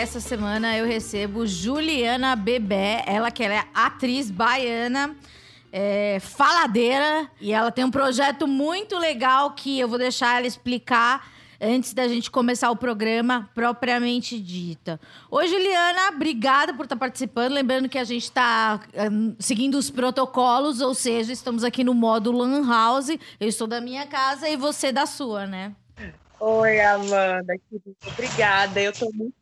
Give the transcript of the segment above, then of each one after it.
essa semana eu recebo Juliana Bebé, ela que é atriz baiana, é, faladeira e ela tem um projeto muito legal que eu vou deixar ela explicar antes da gente começar o programa propriamente dita. Oi, Juliana, obrigada por estar participando. Lembrando que a gente está um, seguindo os protocolos, ou seja, estamos aqui no modo Lan House. Eu estou da minha casa e você da sua, né? Oi, Amanda, querida. Obrigada. Eu estou muito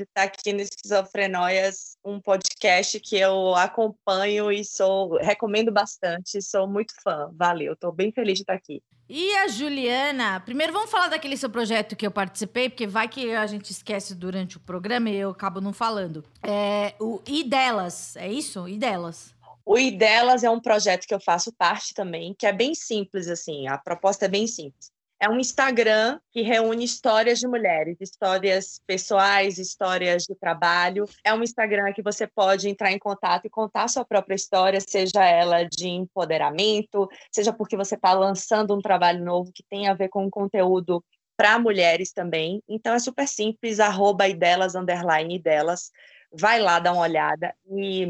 de estar aqui no Esquizofrenóias, um podcast que eu acompanho e sou recomendo bastante. Sou muito fã. Valeu, estou bem feliz de estar aqui. E a Juliana, primeiro vamos falar daquele seu projeto que eu participei, porque vai que a gente esquece durante o programa e eu acabo não falando. É, o E delas, é isso? E delas. O E delas é um projeto que eu faço parte também, que é bem simples assim. A proposta é bem simples é um Instagram que reúne histórias de mulheres, histórias pessoais, histórias de trabalho. É um Instagram que você pode entrar em contato e contar sua própria história, seja ela de empoderamento, seja porque você está lançando um trabalho novo que tem a ver com conteúdo para mulheres também. Então é super simples, arroba e delas, underline delas. Vai lá dar uma olhada e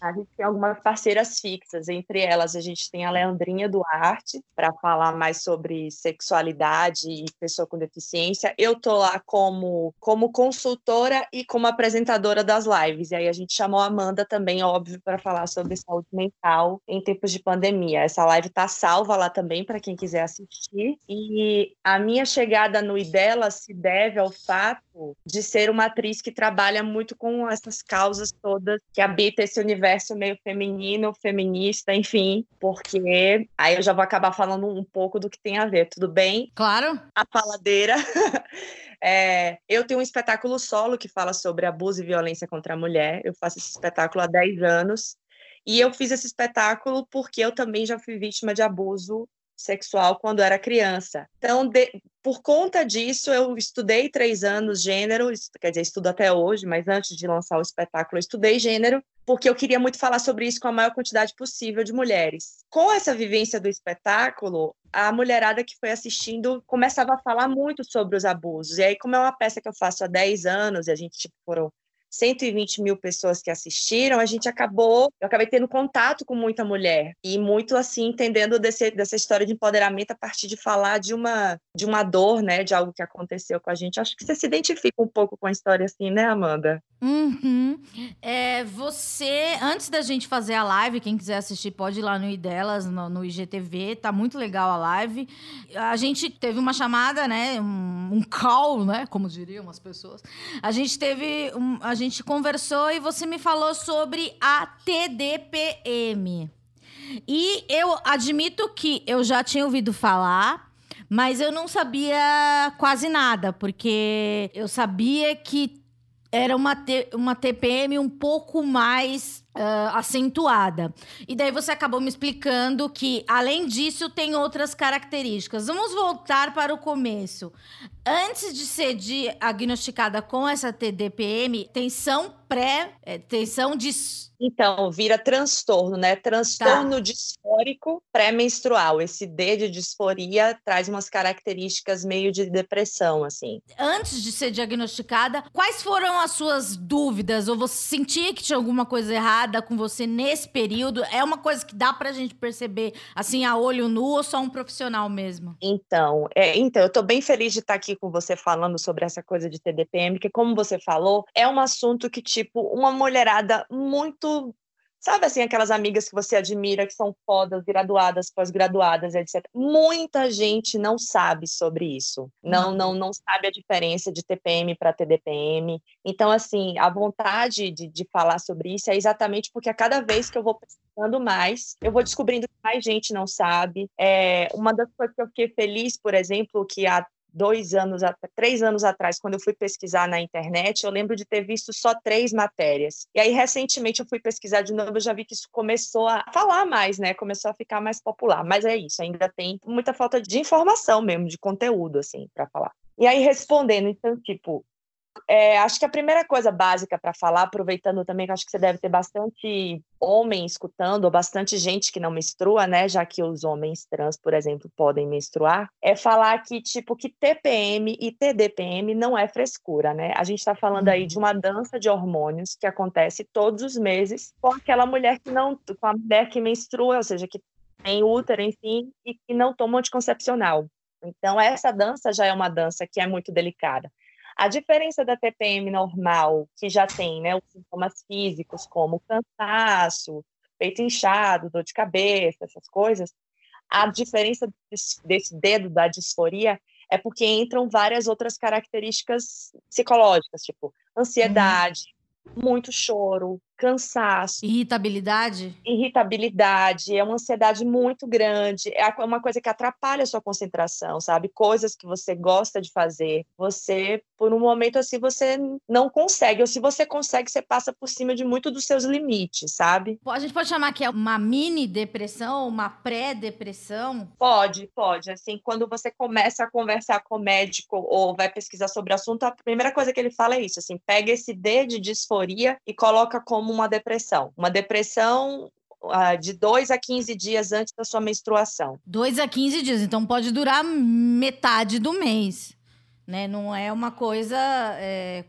a gente tem algumas parceiras fixas, entre elas a gente tem a Leandrinha Duarte, para falar mais sobre sexualidade e pessoa com deficiência. Eu tô lá como, como consultora e como apresentadora das lives. E aí a gente chamou a Amanda também, óbvio, para falar sobre saúde mental em tempos de pandemia. Essa live tá salva lá também para quem quiser assistir. E a minha chegada no IDELA se deve ao fato de ser uma atriz que trabalha muito com essas causas todas que habita esse universo universo meio feminino, feminista, enfim, porque aí eu já vou acabar falando um pouco do que tem a ver, tudo bem? Claro. A faladeira. É, eu tenho um espetáculo solo que fala sobre abuso e violência contra a mulher. Eu faço esse espetáculo há 10 anos. E eu fiz esse espetáculo porque eu também já fui vítima de abuso sexual quando era criança. Então, de, por conta disso, eu estudei três anos gênero, quer dizer, estudo até hoje, mas antes de lançar o espetáculo, eu estudei gênero, porque eu queria muito falar sobre isso com a maior quantidade possível de mulheres. Com essa vivência do espetáculo, a mulherada que foi assistindo começava a falar muito sobre os abusos. E aí, como é uma peça que eu faço há 10 anos, e a gente, tipo, foram 120 mil pessoas que assistiram, a gente acabou, eu acabei tendo contato com muita mulher e muito assim entendendo desse, dessa história de empoderamento a partir de falar de uma de uma dor, né, de algo que aconteceu com a gente. Acho que você se identifica um pouco com a história assim, né, Amanda? Uhum. É, você, antes da gente fazer a live, quem quiser assistir pode ir lá no IDelas, no, no IGTV, tá muito legal a live. A gente teve uma chamada, né, um, um call, né, como diriam as pessoas. A gente teve, um, a gente conversou e você me falou sobre a TDPM. E eu admito que eu já tinha ouvido falar, mas eu não sabia quase nada, porque eu sabia que era uma, uma TPM um pouco mais uh, acentuada. E daí você acabou me explicando que, além disso, tem outras características. Vamos voltar para o começo. Antes de ser diagnosticada com essa TDPM, tensão pré, é, tensão de então, vira transtorno, né? Transtorno tá. disfórico pré-menstrual. Esse D de disforia traz umas características meio de depressão, assim. Antes de ser diagnosticada, quais foram as suas dúvidas? Ou você sentia que tinha alguma coisa errada com você nesse período? É uma coisa que dá pra gente perceber, assim, a olho nu ou só um profissional mesmo? Então, é, então eu tô bem feliz de estar aqui com você falando sobre essa coisa de TDPM, que como você falou, é um assunto que, tipo, uma mulherada muito. Sabe assim, aquelas amigas que você admira, que são fodas, graduadas, pós-graduadas, etc. Muita gente não sabe sobre isso. Não, não, não sabe a diferença de TPM para TDPM. Então, assim, a vontade de, de falar sobre isso é exatamente porque a cada vez que eu vou pesquisando mais, eu vou descobrindo que mais gente não sabe. É, uma das coisas que eu fiquei feliz, por exemplo, que a dois anos, três anos atrás, quando eu fui pesquisar na internet, eu lembro de ter visto só três matérias. E aí, recentemente, eu fui pesquisar de novo, eu já vi que isso começou a falar mais, né? Começou a ficar mais popular. Mas é isso, ainda tem muita falta de informação mesmo, de conteúdo, assim, para falar. E aí, respondendo, então, tipo, é, acho que a primeira coisa básica para falar, aproveitando também que acho que você deve ter bastante homem escutando, ou bastante gente que não menstrua, né? Já que os homens trans, por exemplo, podem menstruar, é falar que, tipo, que TPM e TDPM não é frescura, né? A gente está falando aí de uhum. uma dança de hormônios que acontece todos os meses com aquela mulher que não, com a mulher que menstrua, ou seja, que tem útero, enfim, e que não toma anticoncepcional. Então, essa dança já é uma dança que é muito delicada. A diferença da TPM normal, que já tem né, os sintomas físicos, como cansaço, peito inchado, dor de cabeça, essas coisas, a diferença desse, dedo da disforia é porque entram várias outras características psicológicas, tipo ansiedade, uhum. muito choro, cansaço. Irritabilidade? Irritabilidade, é uma ansiedade muito grande, é uma coisa que atrapalha a sua concentração, sabe? Coisas que você gosta de fazer, você, por um momento assim, você não consegue, ou se você consegue, você passa por cima de muito dos seus limites, sabe? A gente pode chamar que é uma mini depressão, uma pré-depressão? Pode, pode. Assim, quando você começa a conversar com o médico ou vai pesquisar sobre o assunto, a primeira coisa que ele fala é isso, assim, pega esse D de disforia e coloca como como uma depressão. Uma depressão uh, de 2 a 15 dias antes da sua menstruação. 2 a 15 dias, então pode durar metade do mês. Né? Não é uma coisa. É,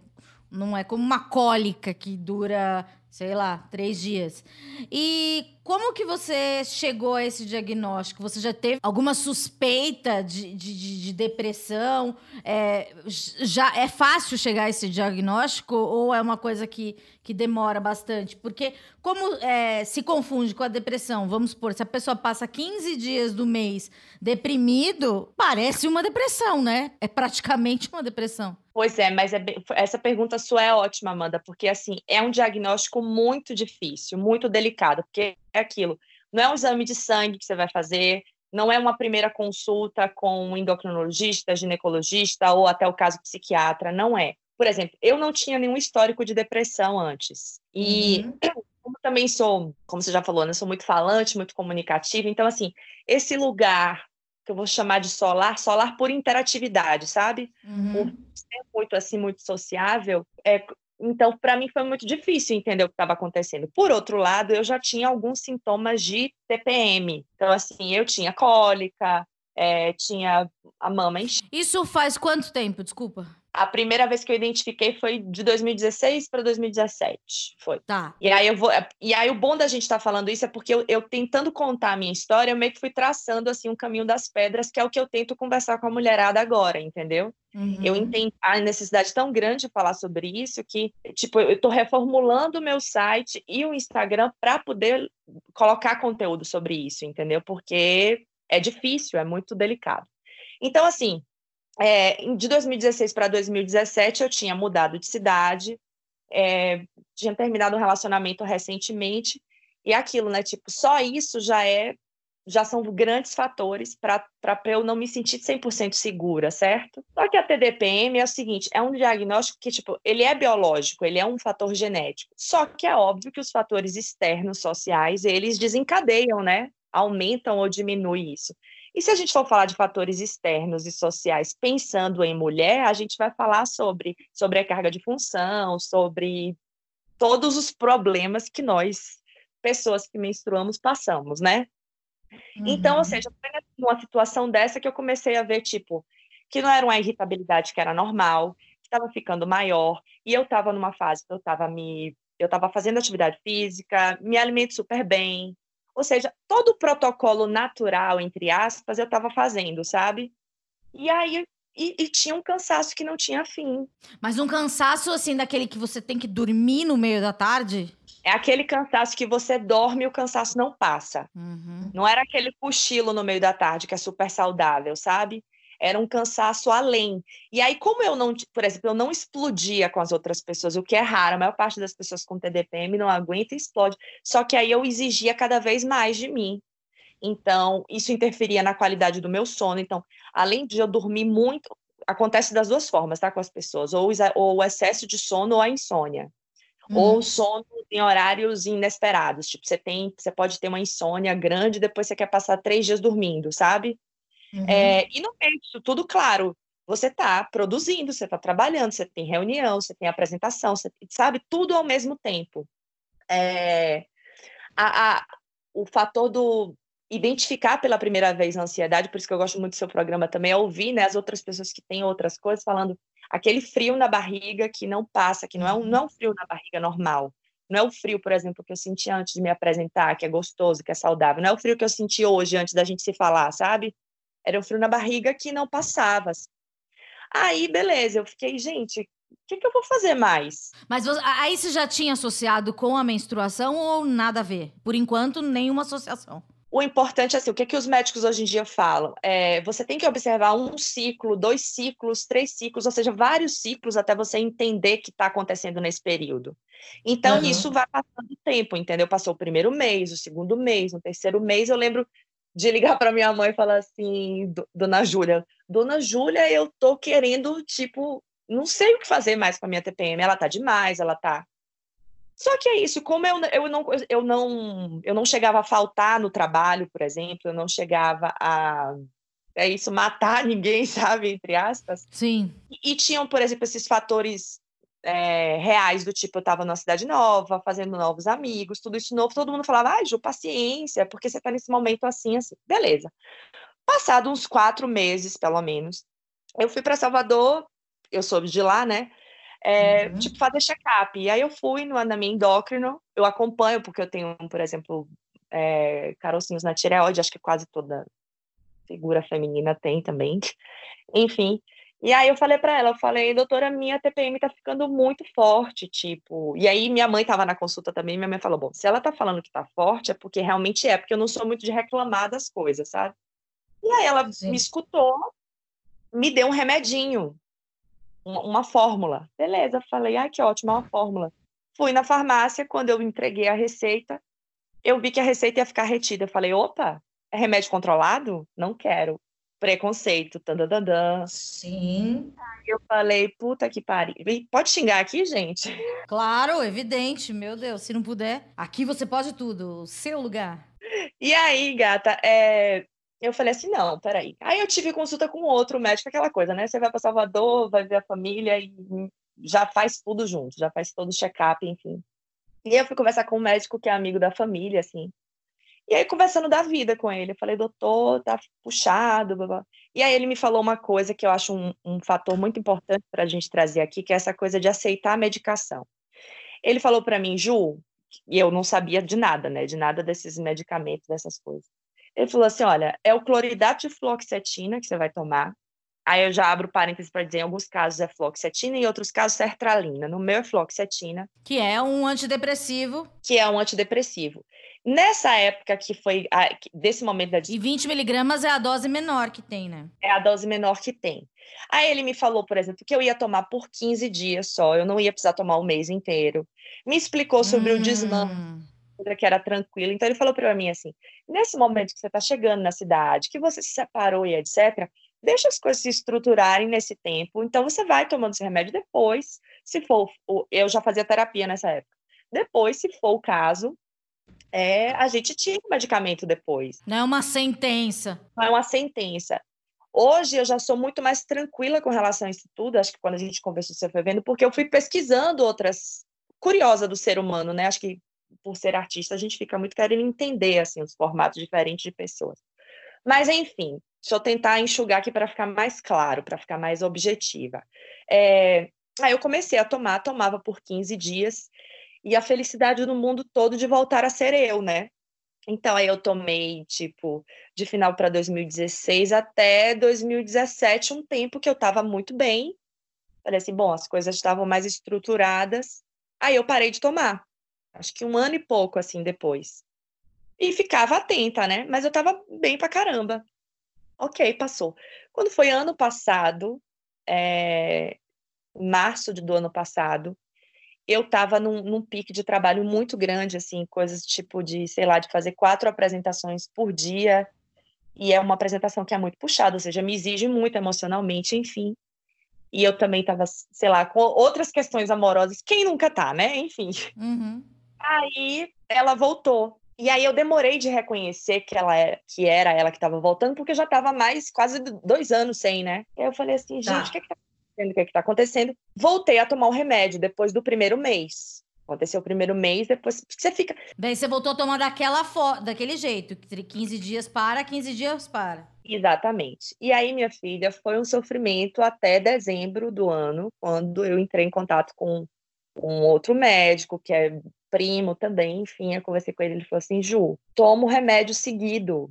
não é como uma cólica que dura, sei lá, três dias. E como que você chegou a esse diagnóstico? Você já teve alguma suspeita de, de, de depressão? É, já é fácil chegar a esse diagnóstico ou é uma coisa que, que demora bastante? Porque como é, se confunde com a depressão? Vamos supor, se a pessoa passa 15 dias do mês deprimido, parece uma depressão, né? É praticamente uma depressão. Pois é, mas é essa pergunta sua é ótima, Amanda, porque assim, é um diagnóstico muito difícil, muito delicado, porque é aquilo. Não é um exame de sangue que você vai fazer, não é uma primeira consulta com um endocrinologista, ginecologista ou até o caso psiquiatra, não é. Por exemplo, eu não tinha nenhum histórico de depressão antes. E uhum. como também sou, como você já falou, né, sou muito falante, muito comunicativa, então assim, esse lugar que eu vou chamar de solar, solar por interatividade, sabe? Uhum. Por ser muito assim, muito sociável, é, então, para mim foi muito difícil entender o que estava acontecendo. Por outro lado, eu já tinha alguns sintomas de TPM. Então, assim, eu tinha cólica, é, tinha a mama enchida. Isso faz quanto tempo? Desculpa. A primeira vez que eu identifiquei foi de 2016 para 2017, foi. Tá. E aí eu vou, e aí o bom da gente estar tá falando isso é porque eu, eu, tentando contar a minha história, eu meio que fui traçando assim um caminho das pedras, que é o que eu tento conversar com a mulherada agora, entendeu? Uhum. Eu entendo a necessidade tão grande de falar sobre isso que, tipo, eu estou reformulando o meu site e o Instagram para poder colocar conteúdo sobre isso, entendeu? Porque é difícil, é muito delicado. Então, assim, é, de 2016 para 2017, eu tinha mudado de cidade, é, tinha terminado um relacionamento recentemente, e aquilo, né? Tipo, só isso já é, já são grandes fatores para eu não me sentir 100% segura, certo? Só que a TDPM é o seguinte, é um diagnóstico que, tipo, ele é biológico, ele é um fator genético. Só que é óbvio que os fatores externos sociais, eles desencadeiam, né? Aumentam ou diminuem isso. E se a gente for falar de fatores externos e sociais pensando em mulher, a gente vai falar sobre, sobre a carga de função, sobre todos os problemas que nós, pessoas que menstruamos, passamos, né? Uhum. Então, ou uhum. seja, foi numa situação dessa que eu comecei a ver, tipo, que não era uma irritabilidade que era normal, que estava ficando maior, e eu estava numa fase que eu estava me eu estava fazendo atividade física, me alimento super bem, ou seja, todo o protocolo natural, entre aspas, eu estava fazendo, sabe? E aí e, e, tinha um cansaço que não tinha fim. Mas um cansaço, assim, daquele que você tem que dormir no meio da tarde? É aquele cansaço que você dorme e o cansaço não passa. Uhum. Não era aquele cochilo no meio da tarde, que é super saudável, sabe? Era um cansaço além. E aí, como eu não, por exemplo, eu não explodia com as outras pessoas, o que é raro, a maior parte das pessoas com TDPM não aguenta e explode. Só que aí eu exigia cada vez mais de mim. Então, isso interferia na qualidade do meu sono. Então, além de eu dormir muito, acontece das duas formas, tá? Com as pessoas, ou, ou o excesso de sono ou a insônia. Uhum. Ou sono em horários inesperados. Tipo, você tem, você pode ter uma insônia grande, depois você quer passar três dias dormindo, sabe? Uhum. É, e no meio disso tudo, claro, você está produzindo, você está trabalhando, você tem reunião, você tem apresentação, você sabe tudo ao mesmo tempo. É, a, a, o fator do identificar pela primeira vez a ansiedade, por isso que eu gosto muito do seu programa também, é ouvir né, as outras pessoas que têm outras coisas falando aquele frio na barriga que não passa, que não é um, não é um frio na barriga normal. Não é o frio, por exemplo, que eu senti antes de me apresentar, que é gostoso, que é saudável. Não é o frio que eu senti hoje, antes da gente se falar, sabe? Era um frio na barriga que não passava. Aí, beleza, eu fiquei, gente, o que, que eu vou fazer mais? Mas aí você já tinha associado com a menstruação ou nada a ver? Por enquanto, nenhuma associação. O importante é assim, o que, que os médicos hoje em dia falam? É, você tem que observar um ciclo, dois ciclos, três ciclos, ou seja, vários ciclos até você entender o que está acontecendo nesse período. Então, uhum. isso vai passando tempo, entendeu? Passou o primeiro mês, o segundo mês, o terceiro mês, eu lembro de ligar para minha mãe e falar assim, dona Júlia, dona Júlia, eu tô querendo, tipo, não sei o que fazer mais com a minha TPM, ela tá demais, ela tá só que é isso, como eu, eu, não, eu, não, eu não chegava a faltar no trabalho, por exemplo, eu não chegava a é isso, matar ninguém, sabe, entre aspas. Sim. E, e tinham, por exemplo, esses fatores é, reais do tipo, eu estava numa cidade nova, fazendo novos amigos, tudo isso novo, todo mundo falava, ai, Ju, paciência, porque você está nesse momento assim, assim. Beleza. Passado uns quatro meses, pelo menos, eu fui para Salvador, eu soube de lá, né? é, uhum. tipo, fazer check-up. E aí eu fui no anamia endócrino, eu acompanho, porque eu tenho, por exemplo, é, carocinhos na tireoide, acho que quase toda figura feminina tem também. Enfim. E aí eu falei para ela, eu falei, doutora, minha TPM tá ficando muito forte, tipo. E aí minha mãe tava na consulta também, minha mãe falou, bom, se ela tá falando que tá forte, é porque realmente é, porque eu não sou muito de reclamar das coisas, sabe? E aí ela Sim. me escutou, me deu um remedinho uma, fórmula. Beleza, falei, ah, que ótimo, uma fórmula. Fui na farmácia, quando eu entreguei a receita, eu vi que a receita ia ficar retida. Eu falei, opa, é remédio controlado? Não quero. Preconceito, tandandandã. Sim. Aí eu falei, puta que pariu. Pode xingar aqui, gente? Claro, evidente, meu Deus. Se não puder, aqui você pode tudo, seu lugar. E aí, gata, é, eu falei assim, não, peraí. Aí eu tive consulta com outro médico, aquela coisa, né? Você vai para Salvador, vai ver a família e já faz tudo junto, já faz todo o check-up, enfim. E eu fui conversar com um médico que é amigo da família, assim. E aí, conversando da vida com ele, eu falei, doutor, tá puxado, blá, blá. E aí ele me falou uma coisa que eu acho um, um fator muito importante para a gente trazer aqui, que é essa coisa de aceitar a medicação. Ele falou para mim, Ju, e eu não sabia de nada, né? De nada desses medicamentos, dessas coisas. Ele falou assim: olha, é o cloridato de fluoxetina que você vai tomar. Aí eu já abro parênteses para dizer, em alguns casos é fluoxetina e em outros casos sertralina. No meu é fluoxetina. Que é um antidepressivo. Que é um antidepressivo. Nessa época que foi, a, desse momento da... E 20 miligramas é a dose menor que tem, né? É a dose menor que tem. Aí ele me falou, por exemplo, que eu ia tomar por 15 dias só, eu não ia precisar tomar o mês inteiro. Me explicou sobre hum. o desmame que era tranquila. Então ele falou para mim assim: nesse momento que você está chegando na cidade, que você se separou e etc., deixa as coisas se estruturarem nesse tempo. Então você vai tomando esse remédio depois, se for, eu já fazia terapia nessa época. Depois, se for o caso, é, a gente tira o medicamento depois. Não é uma sentença. Não é uma sentença. Hoje eu já sou muito mais tranquila com relação a isso tudo. Acho que quando a gente conversou, você foi vendo, porque eu fui pesquisando outras curiosa do ser humano, né? Acho que por ser artista, a gente fica muito querendo entender assim os formatos diferentes de pessoas. Mas enfim, deixa eu tentar enxugar aqui para ficar mais claro, para ficar mais objetiva. É, aí eu comecei a tomar, tomava por 15 dias, e a felicidade no mundo todo de voltar a ser eu, né? Então aí eu tomei, tipo, de final para 2016 até 2017, um tempo que eu estava muito bem. Falei assim, bom, as coisas estavam mais estruturadas. Aí eu parei de tomar acho que um ano e pouco assim depois. E ficava atenta, né? Mas eu tava bem pra caramba. Ok, passou. Quando foi ano passado, é, março do ano passado, eu estava num, num, pique de trabalho muito grande, assim, coisas tipo de, sei lá, de fazer quatro apresentações por dia, e é uma apresentação que é muito puxada, ou seja, me exige muito emocionalmente, enfim. E eu também tava, sei lá, com outras questões amorosas. Quem nunca tá, né? Enfim. Uhum. Aí ela voltou. E aí eu demorei de reconhecer que ela é, que era ela que estava voltando, porque eu já estava mais quase dois anos sem, né? E aí eu falei assim, gente, Tá. o que, que tá acontecendo? O que, que tá acontecendo? Voltei a tomar o remédio depois do primeiro mês. Aconteceu o primeiro mês, depois você fica. Daí você voltou a tomar daquela fo daquele jeito, que 15 dias para, 15 dias para. Exatamente. E aí, minha filha, foi um sofrimento até dezembro do ano, quando eu entrei em contato com um outro médico, que é primo também, enfim, eu conversei com ele, ele falou assim, Ju, toma o remédio seguido,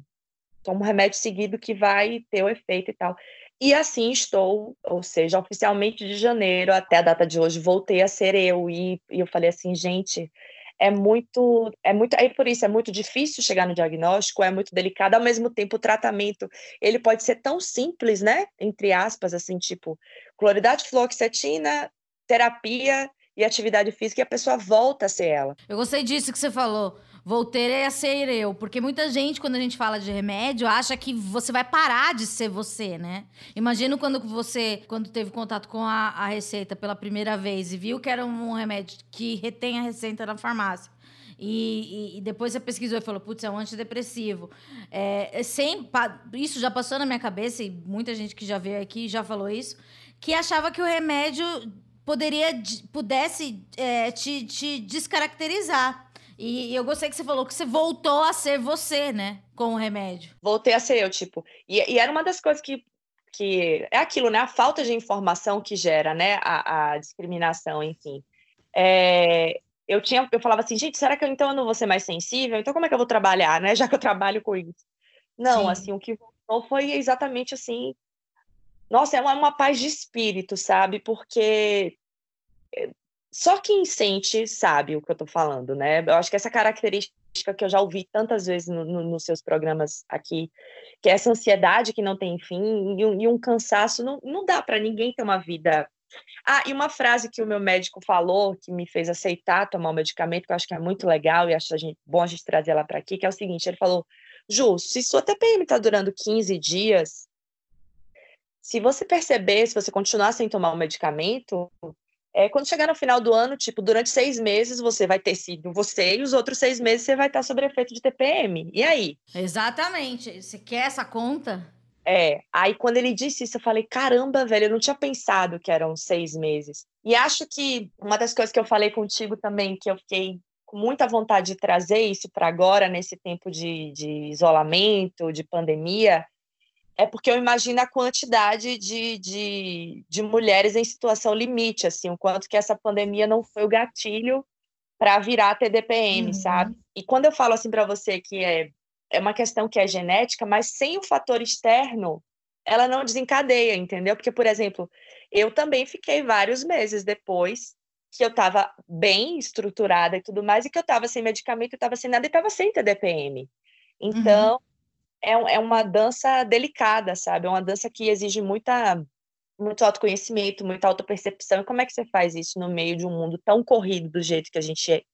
toma o remédio seguido que vai ter o efeito e tal. E assim estou, ou seja, oficialmente de janeiro até a data de hoje, voltei a ser eu, e, e eu falei assim, gente, é muito, é muito, aí por isso é muito difícil chegar no diagnóstico, é muito delicado, ao mesmo tempo o tratamento, ele pode ser tão simples, né, entre aspas, assim, tipo, cloridade fluoxetina, terapia e atividade física, e a pessoa volta a ser ela. Eu gostei disso que você falou. Voltei a ser eu. Porque muita gente, quando a gente fala de remédio, acha que você vai parar de ser você, né? Imagino quando você, quando teve contato com a, a receita pela primeira vez e viu que era um remédio que retém a receita na farmácia. E, e- e depois você pesquisou e falou, putz, é um antidepressivo. É, é sem, isso já passou na minha cabeça, e muita gente que já veio aqui já falou isso, que achava que o remédio poderia, de- pudesse é, te, te descaracterizar. E eu gostei que você falou que você voltou a ser você, né? Com o remédio. voltei a ser eu, tipo. E, e era uma das coisas que, que é aquilo, né? A falta de informação que gera, né? A, a discriminação, enfim. É, eu tinha, eu falava assim, gente, será que eu, então eu não vou ser mais sensível? Então como é que eu vou trabalhar, né? Já que eu trabalho com isso. Não, Sim. assim, o que voltou foi exatamente assim. Nossa, é uma, uma paz de espírito, sabe? Porque é, só quem sente sabe o que eu tô falando, né? Eu acho que essa característica que eu já ouvi tantas vezes no- no- nos seus programas aqui, que é essa ansiedade que não tem fim e um, e um cansaço, não, não dá para ninguém ter uma vida. Ah, e uma frase que o meu médico falou, que me fez aceitar tomar o medicamento, que eu acho que é muito legal e acho a gente, bom a gente trazer ela para aqui, que é o seguinte: ele falou, Ju, se sua TPM está durando 15 dias, se você perceber, se você continuar sem tomar o medicamento, é, quando chegar no final do ano, tipo, durante seis meses você vai ter sido você e os outros seis meses você vai estar sob efeito de TPM. E aí? Exatamente. Você quer essa conta? É, aí quando ele disse isso, eu falei, caramba, velho, eu não tinha pensado que eram seis meses. E acho que uma das coisas que eu falei contigo também, que eu fiquei com muita vontade de trazer isso para agora, nesse tempo de, de isolamento, de pandemia, é porque eu imagino a quantidade de, de, de mulheres em situação limite, assim, o quanto que essa pandemia não foi o gatilho para virar TDPM, Uhum. sabe? E quando eu falo assim para você que é, é uma questão que é genética, mas sem o fator externo, ela não desencadeia, entendeu? Porque, por exemplo, eu também fiquei vários meses depois que eu estava bem estruturada e tudo mais, e que eu estava sem medicamento, eu estava sem nada e estava sem TDPM. Então, é, é uma dança delicada, sabe? É uma dança que exige muita, muito autoconhecimento, muita autopercepção. E como é que você faz isso no meio de um mundo tão corrido do jeito que a gente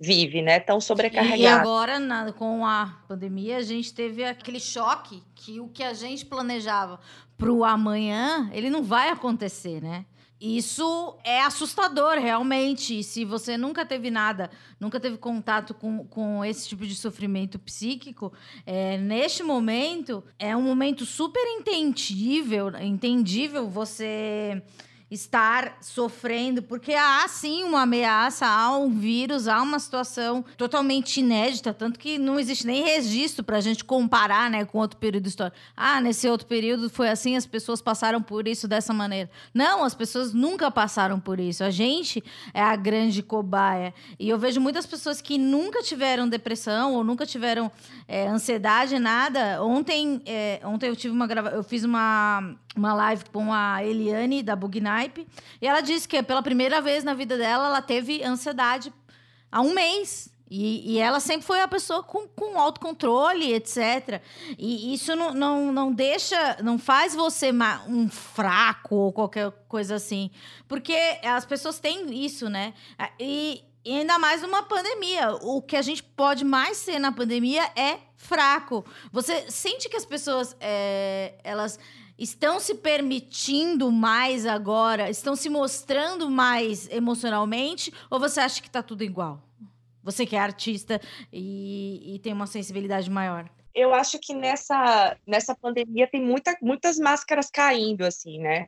vive, né? Tão E sobrecarregado. agora, na- com a pandemia, a gente teve aquele choque que o que a gente planejava pro amanhã, ele não vai acontecer, né? Isso é assustador, realmente. Se você nunca teve nada, nunca teve contato com, com esse tipo de sofrimento psíquico, é, neste momento, é um momento super entendível, entendível você estar sofrendo, porque há sim uma ameaça, há um vírus, há uma situação totalmente inédita, tanto que não existe nem registro para a gente comparar né, com outro período histórico. Ah, nesse outro período foi assim, as pessoas passaram por isso dessa maneira. Não, as pessoas nunca passaram por isso. A gente é a grande cobaia. E eu vejo muitas pessoas que nunca tiveram depressão ou nunca tiveram é, ansiedade, nada. Ontem, é, ontem eu tive uma grava... eu fiz uma, uma live com a Eliane da E ela disse que pela primeira vez na vida dela ela teve ansiedade há um mês. E, e ela sempre foi a pessoa com, com autocontrole, etc. E isso não, não, não deixa, não faz você um fraco ou qualquer coisa assim. Porque as pessoas têm isso, né? E, e ainda mais numa pandemia. O que a gente pode mais ser na pandemia é fraco. Você sente que as pessoas, é, elas estão se permitindo mais agora? Estão se mostrando mais emocionalmente? Ou você acha que está tudo igual? Você que é artista e, e tem uma sensibilidade maior. Eu acho que nessa, nessa pandemia tem muita, muitas máscaras caindo, assim, né?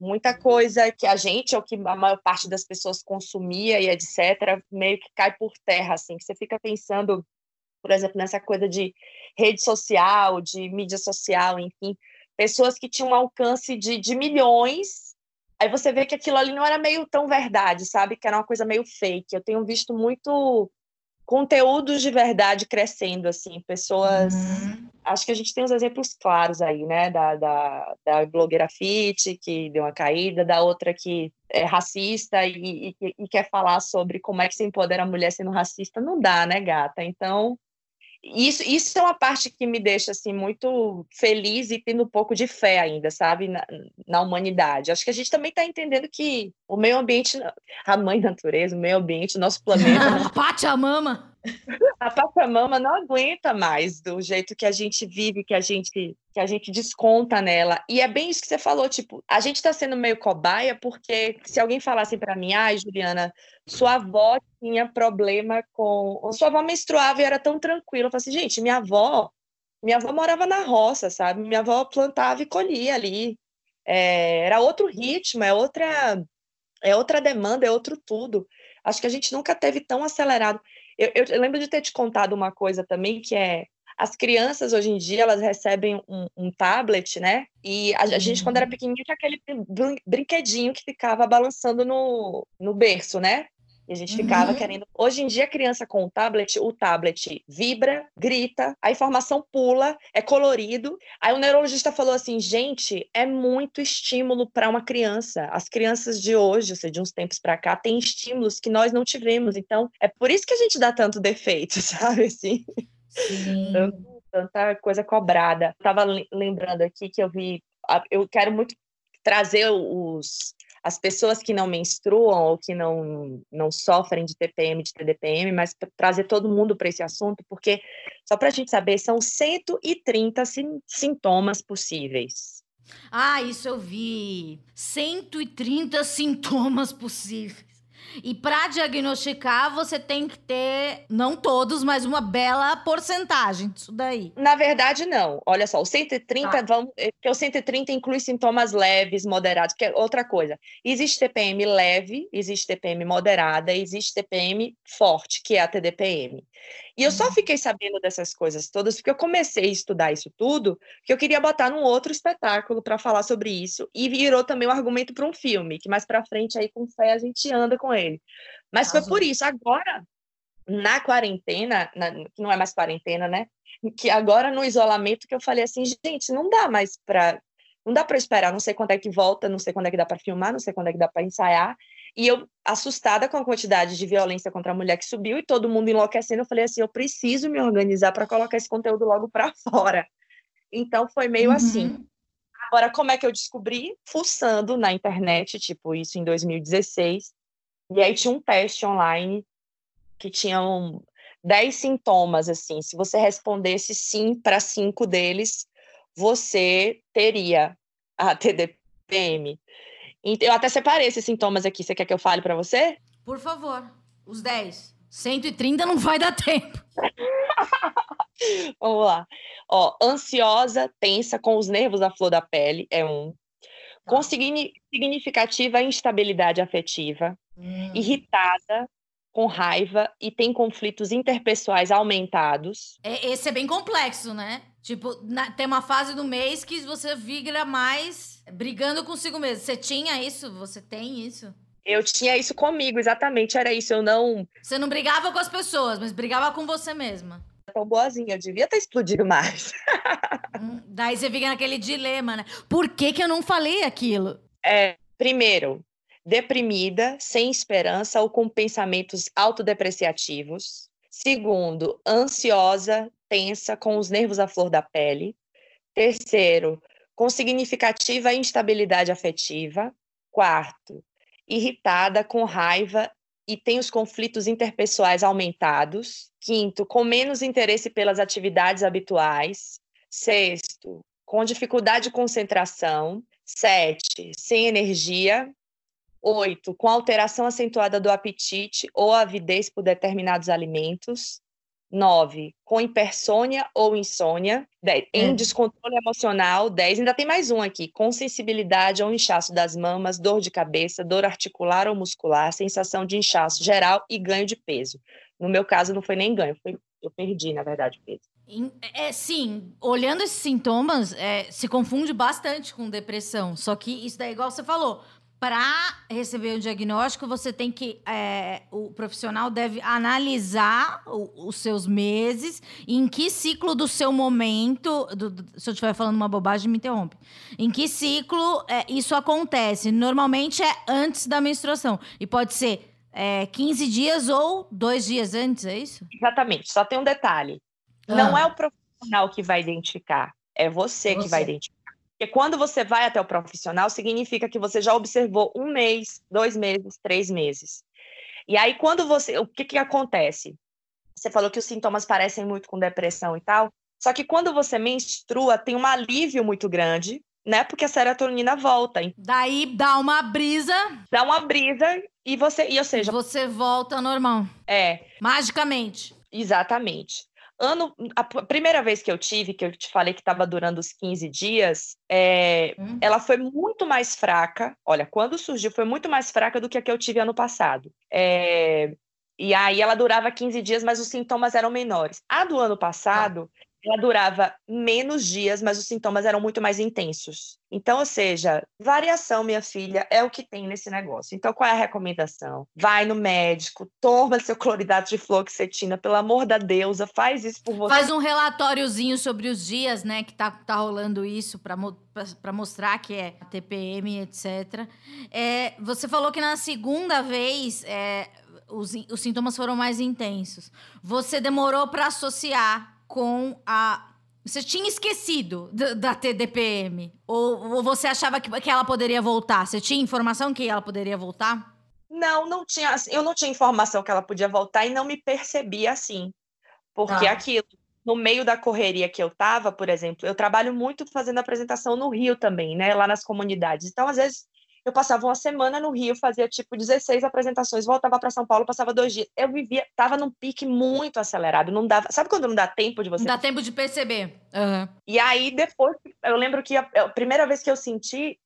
Muita coisa que a gente, ou que a maior parte das pessoas consumia e etc., meio que cai por terra, assim, que você fica pensando, por exemplo, nessa coisa de rede social, de mídia social, enfim, pessoas que tinham um alcance de, de milhões, aí você vê que aquilo ali não era meio tão verdade, sabe? Que era uma coisa meio fake. Eu tenho visto muito conteúdos de verdade crescendo, assim, pessoas. Uhum. Acho que a gente tem os exemplos claros aí, né? Da, da, da blogueira Fit, que deu uma caída, da outra que é racista e, e, e, quer falar sobre como é que se empodera a mulher sendo racista. Não dá, né, gata? Então, isso, isso é uma parte que me deixa assim muito feliz e tendo um pouco de fé ainda, sabe, na, na humanidade. Acho que a gente também está entendendo que o meio ambiente, a mãe natureza, o meio ambiente, o nosso planeta. a Pachamama! A Pachamama não aguenta mais do jeito que a gente vive, que a gente que a gente desconta nela. E é bem isso que você falou, tipo, a gente está sendo meio cobaia porque se alguém falasse para mim, ai, Juliana, sua avó tinha problema com. Sua avó menstruava e era tão tranquila. Eu falei assim, gente, minha avó, minha avó morava na roça, sabe? Minha avó plantava e colhia ali. É, era outro ritmo, é outra, é outra demanda, é outro tudo. Acho que a gente nunca teve tão acelerado. Eu, eu, lembro de ter te contado uma coisa também que é as crianças hoje em dia elas recebem um, um tablet, né? E a, a, gente, quando era uhum. pequenininho, tinha aquele brinquedinho que ficava balançando no, no berço, né? E a gente ficava uhum. querendo. Hoje em dia, a criança com o tablet, o tablet vibra, grita, a informação pula, é colorido. Aí o neurologista falou assim: gente, é muito estímulo para uma criança. As crianças de hoje, ou seja, de uns tempos para cá, têm estímulos que nós não tivemos. Então, é por isso que a gente dá tanto defeito, sabe? Assim. Sim. Tanta coisa cobrada. Estava lembrando aqui que eu vi. Eu quero muito trazer os, as pessoas que não menstruam ou que não, não sofrem de TPM, de TDPM, mas trazer todo mundo para esse assunto, porque, só para a gente saber, são 130 sim, sintomas possíveis. Ah, isso eu vi. 130 sintomas possíveis. E para diagnosticar, você tem que ter, não todos, mas uma bela porcentagem disso daí. Na verdade, não. Olha só, o 130, tá. vamos, é, porque o 130 inclui sintomas leves, moderados, que é outra coisa. Existe TPM leve, existe TPM moderada, existe TPM forte, que é a TDPM. E eu só uhum. fiquei sabendo dessas coisas todas porque eu comecei a estudar isso tudo, que eu queria botar num outro espetáculo para falar sobre isso e virou também um argumento para um filme, que mais para frente aí com fé a gente anda com ele. Mas foi por isso agora na quarentena, na, que não é mais quarentena, né? Que agora no isolamento que eu falei assim, gente, não dá mais para não dá para esperar, não sei quando é que volta, não sei quando é que dá para filmar, não sei quando é que dá para ensaiar. E eu, assustada com a quantidade de violência contra a mulher que subiu e todo mundo enlouquecendo, eu falei assim: eu preciso me organizar para colocar esse conteúdo logo para fora. Então foi meio uhum. assim. Agora, como é que eu descobri? Fuçando na internet, tipo, isso em 2016. E aí tinha um teste online que tinham 10 sintomas, assim. Se você respondesse sim para cinco deles, você teria a TDPM. Eu até separei esses sintomas aqui. Você quer que eu fale para você? Por favor. Os 10. 130 não vai dar tempo. Vamos lá. Ó, ansiosa, tensa, com os nervos à flor da pele, é um. Com tá. significativa instabilidade afetiva, hum. irritada, com raiva e tem conflitos interpessoais aumentados. É, esse é bem complexo, né? Tipo, na, tem uma fase do mês que você vibra mais brigando consigo mesmo. Você tinha isso? Você tem isso? Eu tinha isso comigo, exatamente. Era isso. Eu não. Você não brigava com as pessoas, mas brigava com você mesma. Tão boazinha, eu devia ter explodido mais. Hum, daí você fica naquele dilema, né? Por que, que eu não falei aquilo? É, primeiro, deprimida, sem esperança ou com pensamentos autodepreciativos. Segundo, ansiosa, tensa, com os nervos à flor da pele. Terceiro, com significativa instabilidade afetiva. Quarto, irritada, com raiva e tem os conflitos interpessoais aumentados. Quinto, com menos interesse pelas atividades habituais. Sexto, com dificuldade de concentração. Sete, sem energia. Oito, com alteração acentuada do apetite ou avidez por determinados alimentos. 9. Com hipersônia ou insônia. 10. Em é. descontrole emocional. 10. Ainda tem mais um aqui. Com sensibilidade ou inchaço das mamas, dor de cabeça, dor articular ou muscular, sensação de inchaço geral e ganho de peso. No meu caso, não foi nem ganho, foi, eu perdi, na verdade, peso. É, sim, olhando esses sintomas, é, se confunde bastante com depressão. Só que isso daí, igual você falou, para receber o diagnóstico, você tem que. É, o profissional deve analisar o, os seus meses, em que ciclo do seu momento. Do, do, se eu estiver falando uma bobagem, me interrompe. Em que ciclo é, isso acontece? Normalmente é antes da menstruação. E pode ser é, 15 dias ou dois dias antes, é isso? Exatamente. Só tem um detalhe: ah. não é o profissional que vai identificar, é você, você. que vai identificar. Porque quando você vai até o profissional, significa que você já observou um mês, dois meses, três meses. E aí, quando você. O que, que acontece? Você falou que os sintomas parecem muito com depressão e tal. Só que quando você menstrua, tem um alívio muito grande, né? Porque a serotonina volta. Daí dá uma brisa. Dá uma brisa e você. E, ou seja. Você volta normal. É. Magicamente. Exatamente. Ano, a primeira vez que eu tive, que eu te falei que estava durando os 15 dias, é, hum. ela foi muito mais fraca. Olha, quando surgiu, foi muito mais fraca do que a que eu tive ano passado. É, e aí ela durava 15 dias, mas os sintomas eram menores. A do ano passado, ah. Ela durava menos dias, mas os sintomas eram muito mais intensos. Então, ou seja, variação, minha filha, é o que tem nesse negócio. Então, qual é a recomendação? Vai no médico, toma seu cloridato de fluoxetina, pelo amor da deusa, faz isso por você. Faz um relatóriozinho sobre os dias, né, que tá, tá rolando isso para mostrar que é TPM, etc. É, você falou que na segunda vez é, os, os sintomas foram mais intensos. Você demorou para associar com a. Você tinha esquecido da TDPM? Ou, ou você achava que, que ela poderia voltar? Você tinha informação que ela poderia voltar? Não, não tinha. Assim, eu não tinha informação que ela podia voltar e não me percebia assim. Porque ah. aquilo, no meio da correria que eu estava, por exemplo, eu trabalho muito fazendo apresentação no Rio também, né? Lá nas comunidades. Então, às vezes, eu passava uma semana no Rio, fazia tipo 16 apresentações, voltava para São Paulo, passava dois dias. Eu vivia, tava num pique muito acelerado, não dava. Sabe quando não dá tempo de você? Não dá tempo de perceber. Uhum. E aí depois, eu lembro que a, a primeira vez que eu senti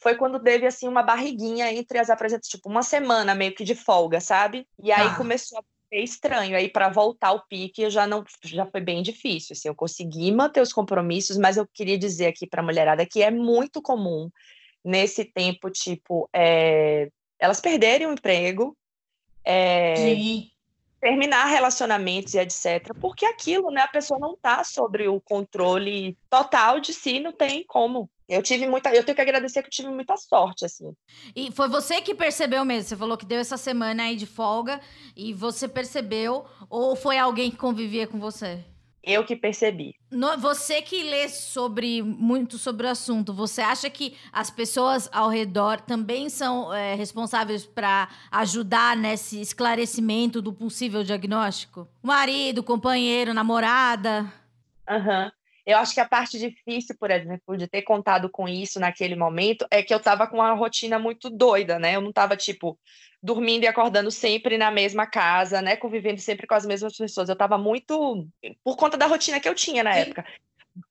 foi quando teve assim uma barriguinha entre as apresentações, tipo uma semana meio que de folga, sabe? E aí ah. começou a ser estranho. Aí para voltar ao pique eu já não já foi bem difícil. Assim, eu consegui manter os compromissos, mas eu queria dizer aqui para a mulherada que é muito comum nesse tempo, tipo, é, elas perderem o emprego, é, terminar relacionamentos e etc. Porque aquilo, né, a pessoa não está sobre o controle total de si, não tem como. Eu tive muita, eu tenho que agradecer que eu tive muita sorte, assim. E foi você que percebeu mesmo? Você falou que deu essa semana aí de folga e você percebeu ou foi alguém que convivia com você? Eu que percebi. No, você que lê sobre muito sobre o assunto, você acha que as pessoas ao redor também são é, responsáveis para ajudar nesse esclarecimento do possível diagnóstico? Marido, companheiro, namorada? Aham. Uhum. Eu acho que a parte difícil, por exemplo, de ter contado com isso naquele momento é que eu estava com uma rotina muito doida, né? Eu não estava tipo dormindo e acordando sempre na mesma casa, né? Convivendo sempre com as mesmas pessoas. Eu estava muito por conta da rotina que eu tinha na Sim. época.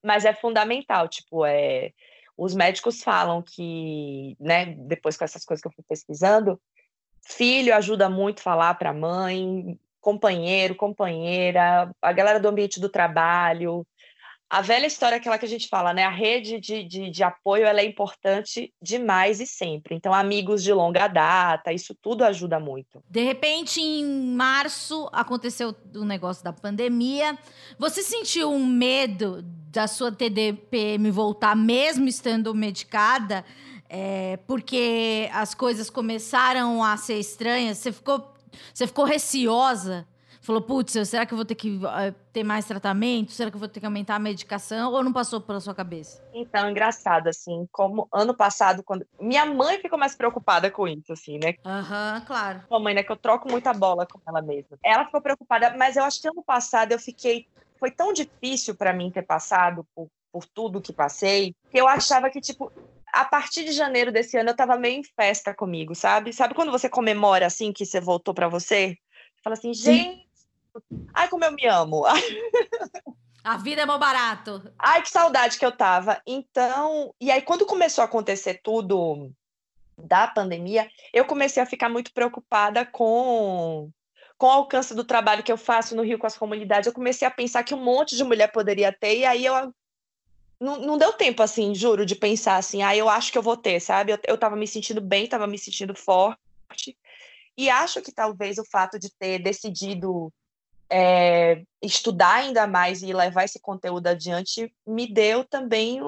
Mas é fundamental, tipo, é os médicos falam que, né, depois com essas coisas que eu fui pesquisando, filho ajuda muito falar para a mãe, companheiro, companheira, a galera do ambiente do trabalho, a velha história, aquela que a gente fala, né? A rede de, de, de, apoio ela é importante demais e sempre. Então, amigos de longa data, isso tudo ajuda muito. De repente, em março, aconteceu o negócio da pandemia. Você sentiu um medo da sua TDPM voltar, mesmo estando medicada? É, porque as coisas começaram a ser estranhas? Você ficou, você ficou receosa? Falou, putz, será que eu vou ter que uh, ter mais tratamento? Será que eu vou ter que aumentar a medicação? Ou não passou pela sua cabeça? Então, engraçado, assim, como ano passado, quando. Minha mãe ficou mais preocupada com isso, assim, né? Aham, uhum, claro. Mamãe, né? Que eu troco muita bola com ela mesma. Ela ficou preocupada, mas eu acho que ano passado eu fiquei. Foi tão difícil para mim ter passado por por tudo que passei, que eu achava que, tipo, a partir de janeiro desse ano eu tava meio em festa comigo, sabe? Sabe quando você comemora assim que você voltou para você? Fala assim, gente, ai como eu me amo. A vida é mal barato. Ai que saudade que eu tava. Então, e aí quando começou a acontecer tudo da pandemia, eu comecei a ficar muito preocupada com com o alcance do trabalho que eu faço no Rio com as comunidades, eu comecei a pensar que um monte de mulher poderia ter, e aí eu não, não deu tempo, assim, juro, de pensar assim, ah, eu acho que eu vou ter, sabe? Eu, eu tava me sentindo bem, tava me sentindo forte. E acho que talvez o fato de ter decidido é, estudar ainda mais e levar esse conteúdo adiante me deu também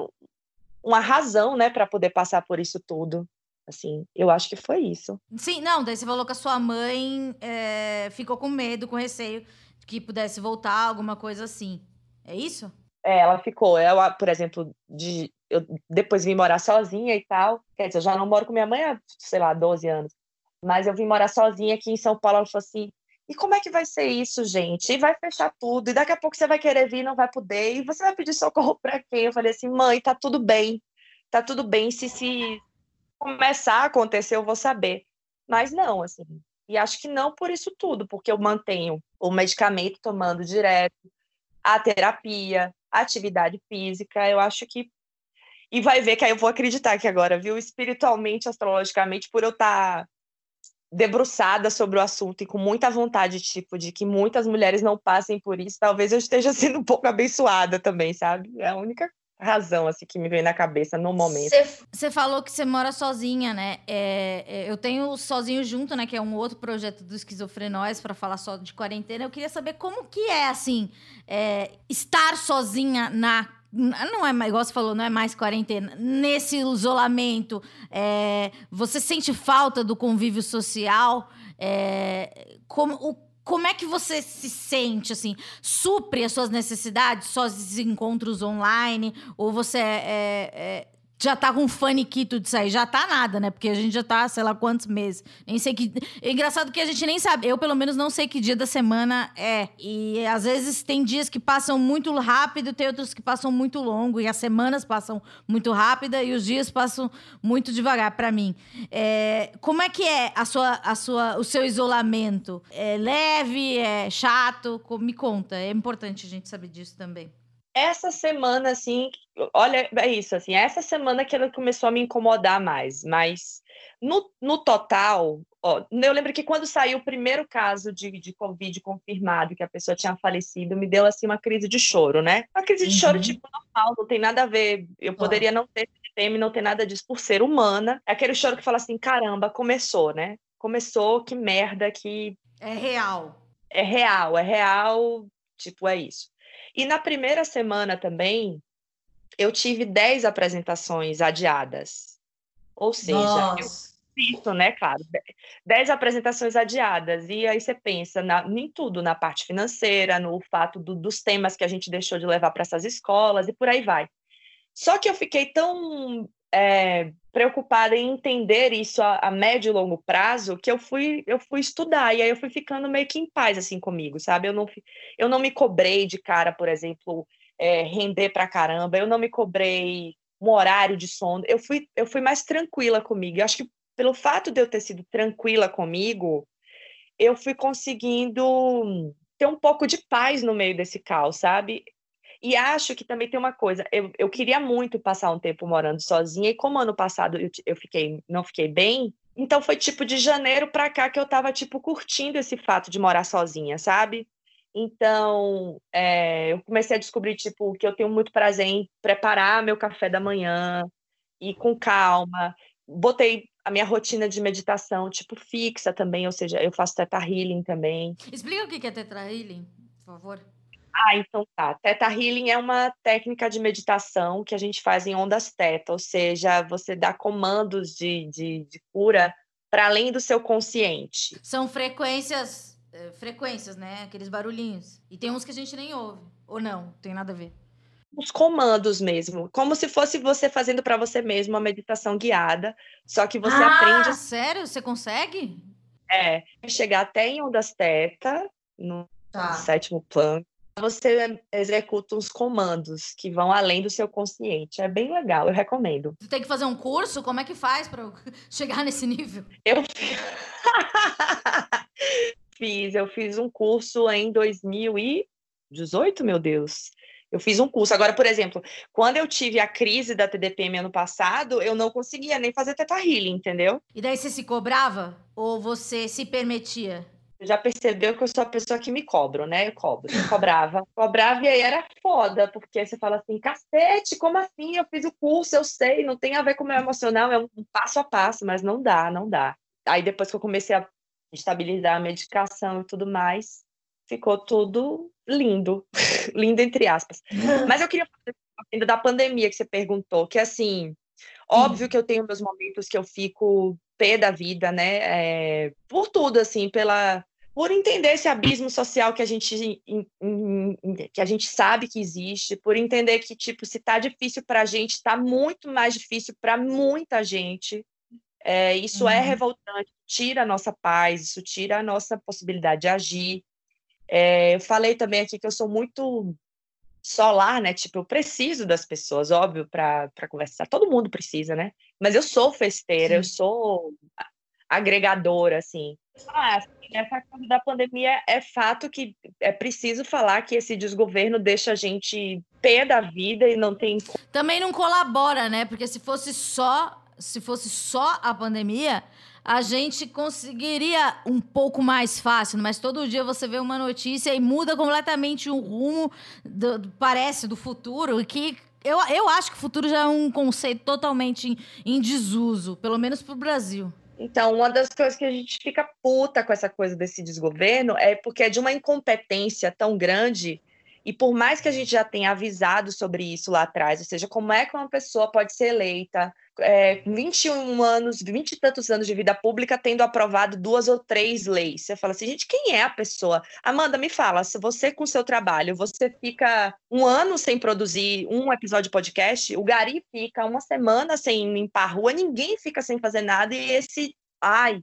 uma razão, né, para poder passar por isso tudo. Assim, eu acho que foi isso. Sim, não, daí você falou que a sua mãe é, ficou com medo, com receio que pudesse voltar, alguma coisa assim. É isso? É, ela ficou. Ela, por exemplo, de, eu depois vim morar sozinha e tal. Quer dizer, eu já não moro com minha mãe há, sei lá, 12 anos. Mas eu vim morar sozinha aqui em São Paulo. Ela falou assim: e como é que vai ser isso, gente? E vai fechar tudo, e daqui a pouco você vai querer vir, não vai poder, e você vai pedir socorro para quem? Eu falei assim: mãe, tá tudo bem, tá tudo bem. Se, se começar a acontecer, eu vou saber. Mas não, assim. E acho que não por isso tudo, porque eu mantenho o medicamento tomando direto, a terapia, atividade física, eu acho que. E vai ver que aí eu vou acreditar que agora, viu? Espiritualmente, astrologicamente, por eu estar tá debruçada sobre o assunto e com muita vontade, tipo, de que muitas mulheres não passem por isso, talvez eu esteja sendo um pouco abençoada também, sabe? É a única razão assim que me veio na cabeça no momento. Você falou que você mora sozinha, né? É, é, eu tenho sozinho junto, né? Que é um outro projeto do esquizofrenóis para falar só de quarentena. Eu queria saber como que é assim é, estar sozinha na não é mais, igual você falou, não é mais quarentena. Nesse isolamento, é, você sente falta do convívio social? É, como, o, como é que você se sente, assim? Supre as suas necessidades, só os encontros online? Ou você é, é, é já tá com um faniquito disso aí. Já tá nada, né? Porque a gente já tá, sei lá quantos meses. Nem sei que. É engraçado que a gente nem sabe. Eu, pelo menos, não sei que dia da semana é. E às vezes tem dias que passam muito rápido, tem outros que passam muito longo. E as semanas passam muito rápida e os dias passam muito devagar para mim. É, como é que é a sua, a sua, o seu isolamento? É leve? É chato? Me conta. É importante a gente saber disso também essa semana, assim, olha, é isso, assim, essa semana que ela começou a me incomodar mais, mas no, no total, ó, eu lembro que quando saiu o primeiro caso de, de Covid confirmado, que a pessoa tinha falecido, me deu, assim, uma crise de choro, né? Uma crise de uhum. choro, tipo, normal, não tem nada a ver, eu poderia não ter TPM, não ter nada disso, por ser humana, é aquele choro que fala assim, caramba, começou, né? Começou, que merda, que... É real. É real, é real, tipo, é isso. E na primeira semana também, eu tive 10 apresentações adiadas. Ou seja, eu isso, né, claro, 10 apresentações adiadas. E aí você pensa na, em tudo, na parte financeira, no fato do, dos temas que a gente deixou de levar para essas escolas e por aí vai. Só que eu fiquei tão é, preocupada em entender isso a, a, médio e longo prazo que eu fui eu fui estudar e aí eu fui ficando meio que em paz assim comigo sabe? Eu não eu não me cobrei de cara por exemplo é, render pra caramba eu não me cobrei um horário de sono eu fui eu fui mais tranquila comigo. Eu acho que pelo fato de eu ter sido tranquila comigo eu fui conseguindo ter um pouco de paz no meio desse caos sabe e acho que também tem uma coisa, eu, eu queria muito passar um tempo morando sozinha, e como ano passado eu, eu fiquei, não fiquei bem, então foi tipo de janeiro para cá que eu tava tipo curtindo esse fato de morar sozinha, sabe? Então, é, eu comecei a descobrir tipo que eu tenho muito prazer em preparar meu café da manhã e com calma. Botei a minha rotina de meditação tipo fixa também, ou seja, eu faço teta healing também. Explica o que é teta healing, por favor. Ah, então tá. Teta Healing é uma técnica de meditação que a gente faz em ondas teta, ou seja, você dá comandos de, de, de cura para além do seu consciente. São frequências, eh, frequências, né? Aqueles barulhinhos. E tem uns que a gente nem ouve, ou não, tem nada a ver. Os comandos mesmo, como se fosse você fazendo para você mesmo uma meditação guiada, só que você ah, aprende. Sério? Você consegue? É, chegar até em ondas teta, no tá. sétimo plano, você executa uns comandos que vão além do seu consciente. É bem legal, eu recomendo. Tu tem que fazer um curso? Como é que faz para chegar nesse nível? Eu fiz, eu fiz um curso em 2018, meu Deus. Eu fiz um curso. Agora, por exemplo, quando eu tive a crise da TDPM ano passado, eu não conseguia nem fazer teta healing, entendeu? E daí você se cobrava? Ou você se permitia? Já percebeu que eu sou a pessoa que me cobro, né? Eu cobro, eu cobrava. cobrava e aí era foda, porque você fala assim, cacete, como assim? Eu fiz o curso, eu sei, não tem a ver com o meu emocional, é um passo a passo, mas não dá, não dá. Aí depois que eu comecei a estabilizar a medicação e tudo mais, ficou tudo lindo. lindo entre aspas. Mas eu queria ainda da pandemia que você perguntou, que assim, óbvio que eu tenho meus momentos que eu fico pé da vida, né? É, por tudo, assim, pela por entender esse abismo social que a gente que a gente sabe que existe, por entender que tipo se está difícil para a gente, está muito mais difícil para muita gente. É, isso é uhum. é revoltante, tira a nossa paz, isso tira a nossa possibilidade de agir. É, eu falei também aqui que eu sou muito solar, né? Tipo, eu preciso das pessoas, óbvio, para conversar. Todo mundo precisa, né? Mas eu sou festeira, Sim. eu sou agregadora, assim. Ah, assim, essa coisa da pandemia é fato que é preciso falar que esse desgoverno deixa a gente pé da vida e não tem. Também não colabora, né? Porque se fosse só, se fosse só a pandemia, a gente conseguiria um pouco mais fácil, mas todo dia você vê uma notícia e muda completamente o rumo, do, parece, do futuro, que eu, eu acho que o futuro já é um conceito totalmente em, em desuso, pelo menos para o Brasil. Então, uma das coisas que a gente fica puta com essa coisa desse desgoverno é porque é de uma incompetência tão grande e por mais que a gente já tenha avisado sobre isso lá atrás, ou seja, como é que uma pessoa pode ser eleita é, 21 anos, 20 e tantos anos de vida pública, tendo aprovado duas ou três leis. Você fala assim, gente, quem é a pessoa? Amanda, me fala, se você com seu trabalho, você fica um ano sem produzir um episódio de podcast, o Gari fica uma semana sem limpar a rua, ninguém fica sem fazer nada, e esse ai,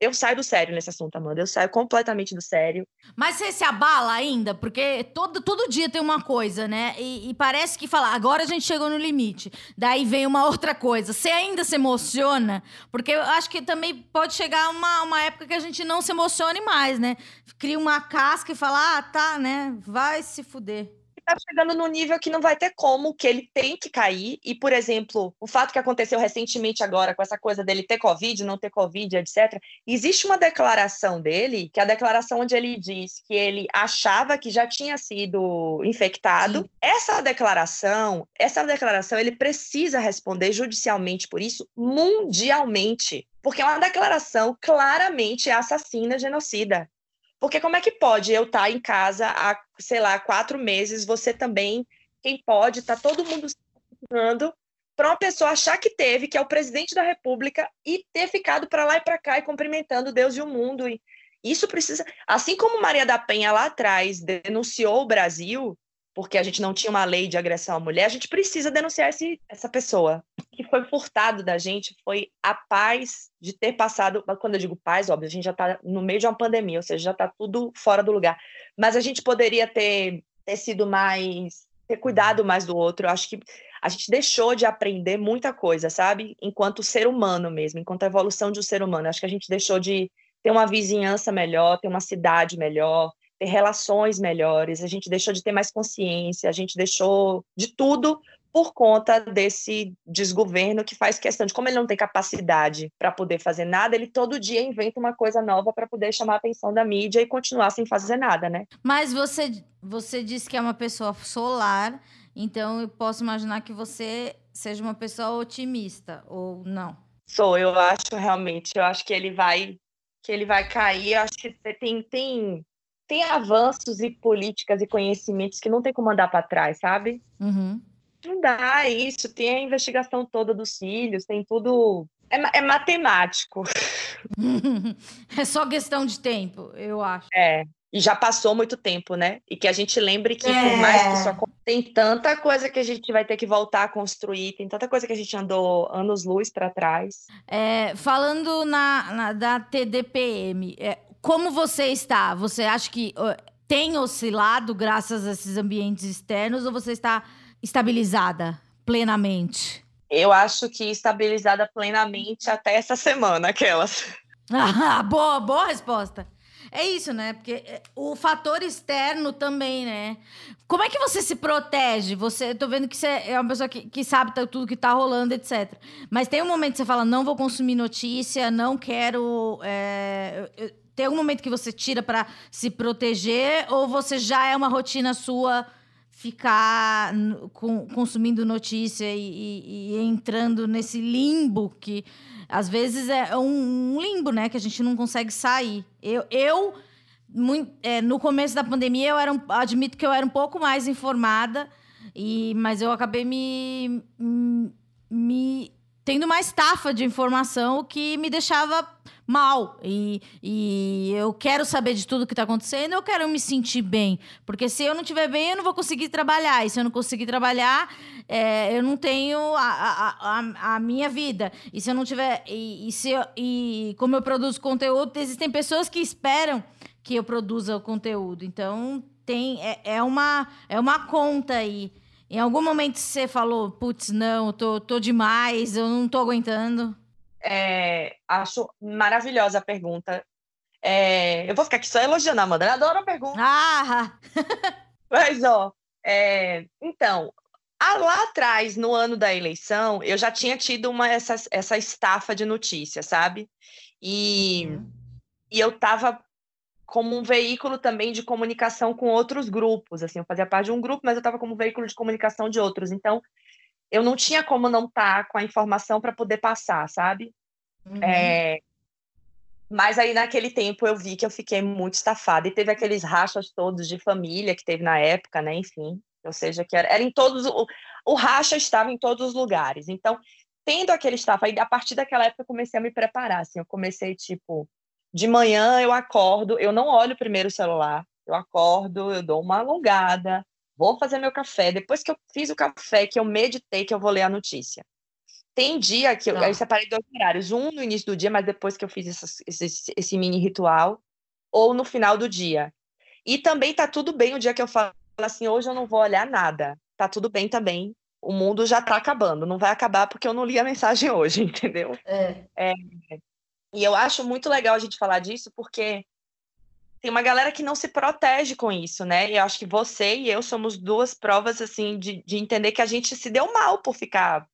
eu saio do sério nesse assunto, Amanda. Eu saio completamente do sério. Mas você se abala ainda? Porque todo, todo dia tem uma coisa, né? E, e, parece que fala, agora a gente chegou no limite. Daí vem uma outra coisa. Você ainda se emociona? Porque eu acho que também pode chegar uma, uma época que a gente não se emocione mais, né? Cria uma casca e fala, ah, tá, né? Vai se fuder está chegando no nível que não vai ter como, que ele tem que cair. E, por exemplo, o fato que aconteceu recentemente agora com essa coisa dele ter Covid, não ter Covid, etc. Existe uma declaração dele, que é a declaração onde ele diz que ele achava que já tinha sido infectado. Sim. Essa declaração, essa declaração, ele precisa responder judicialmente por isso mundialmente. Porque é uma declaração claramente assassina, genocida. Porque como é que pode eu estar tá em casa há, sei lá, quatro meses, você também, quem pode, tá todo mundo se para uma pessoa achar que teve, que é o presidente da República, e ter ficado para lá e para cá e cumprimentando Deus e o mundo. E isso precisa. Assim como Maria da Penha lá atrás denunciou o Brasil, porque a gente não tinha uma lei de agressão à mulher, a gente precisa denunciar esse, essa pessoa. O que foi furtado da gente foi a paz de ter passado. Quando eu digo paz, óbvio, a gente já está no meio de uma pandemia, ou seja, já está tudo fora do lugar. Mas a gente poderia ter, ter sido mais. ter cuidado mais do outro. Eu acho que a gente deixou de aprender muita coisa, sabe? Enquanto ser humano mesmo, enquanto evolução de um ser humano. Acho que a gente deixou de ter uma vizinhança melhor, ter uma cidade melhor, ter relações melhores, a gente deixou de ter mais consciência, a gente deixou de tudo por conta desse desgoverno que faz questão de como ele não tem capacidade para poder fazer nada, ele todo dia inventa uma coisa nova para poder chamar a atenção da mídia e continuar sem fazer nada, né? Mas você você disse que é uma pessoa solar, então eu posso imaginar que você seja uma pessoa otimista ou não? Sou, eu acho realmente, eu acho que ele vai que ele vai cair, eu acho que tem tem tem avanços e políticas e conhecimentos que não tem como andar para trás, sabe? Uhum. Não dá isso. Tem a investigação toda dos filhos, tem tudo. É, é matemático. é só questão de tempo, eu acho. É. E já passou muito tempo, né? E que a gente lembre que, é. por mais que isso aconteça, tem tanta coisa que a gente vai ter que voltar a construir, tem tanta coisa que a gente andou anos-luz para trás. É, falando na, na, da TDPM, é, como você está? Você acha que tem oscilado graças a esses ambientes externos ou você está estabilizada plenamente? Eu acho que estabilizada plenamente até essa semana, aquelas. Ah, boa, boa resposta. É isso, né? Porque é, o fator externo também, né? Como é que você se protege? Você, tô vendo que você é uma pessoa que, que sabe tudo que tá rolando, etc. Mas tem um momento que você fala, não vou consumir notícia, não quero. É... Tem algum momento que você tira para se proteger ou você já é uma rotina sua ficar consumindo notícia e, e, e, entrando nesse limbo que às vezes é um, um, limbo, né? Que a gente não consegue sair. Eu, eu muito, é, no começo da pandemia, eu era um, admito que eu era um pouco mais informada, e, mas eu acabei me, me tendo uma estafa de informação que me deixava mal. E, e eu quero saber de tudo que está acontecendo, eu quero me sentir bem. Porque se eu não estiver bem, eu não vou conseguir trabalhar. E se eu não conseguir trabalhar, é, eu não tenho a, a, a, a, minha vida. E se eu não tiver. E, e, se eu, e como eu produzo conteúdo, existem pessoas que esperam que eu produza o conteúdo. Então, tem, é, é, uma, é uma conta aí. Em algum momento você falou, putz, não, tô, tô demais, eu não tô aguentando. É, acho maravilhosa a pergunta. É, eu vou ficar aqui só elogiando a Amanda, eu adoro a pergunta. Ah! Mas, ó, é, então, lá atrás, no ano da eleição, eu já tinha tido uma, essa, essa estafa de notícias, sabe? E, uhum. e eu estava como um veículo também de comunicação com outros grupos, assim, eu fazia parte de um grupo, mas eu estava como veículo de comunicação de outros, então eu não tinha como não estar tá com a informação para poder passar, sabe? Uhum. É... Mas aí naquele tempo eu vi que eu fiquei muito estafada e teve aqueles rachas todos de família que teve na época, né? Enfim, ou seja, que era, era em todos o, o racha estava em todos os lugares. Então, tendo aquele estafa, aí a partir daquela época eu comecei a me preparar, assim, eu comecei tipo de manhã eu acordo, eu não olho primeiro o celular, eu acordo, eu dou uma alongada, vou fazer meu café. Depois que eu fiz o café, que eu meditei, que eu vou ler a notícia. Tem dia que eu, tá. eu separei dois horários, um no início do dia, mas depois que eu fiz esse, esse mini ritual, ou no final do dia. E também tá tudo bem o dia que eu falo assim, hoje eu não vou olhar nada. Tá tudo bem também. O mundo já tá acabando, não vai acabar porque eu não li a mensagem hoje, entendeu? É. é e eu acho muito legal a gente falar disso, porque tem uma galera que não se protege com isso, né? E eu acho que você e eu somos duas provas, assim, de, de entender que a gente se deu mal por ficar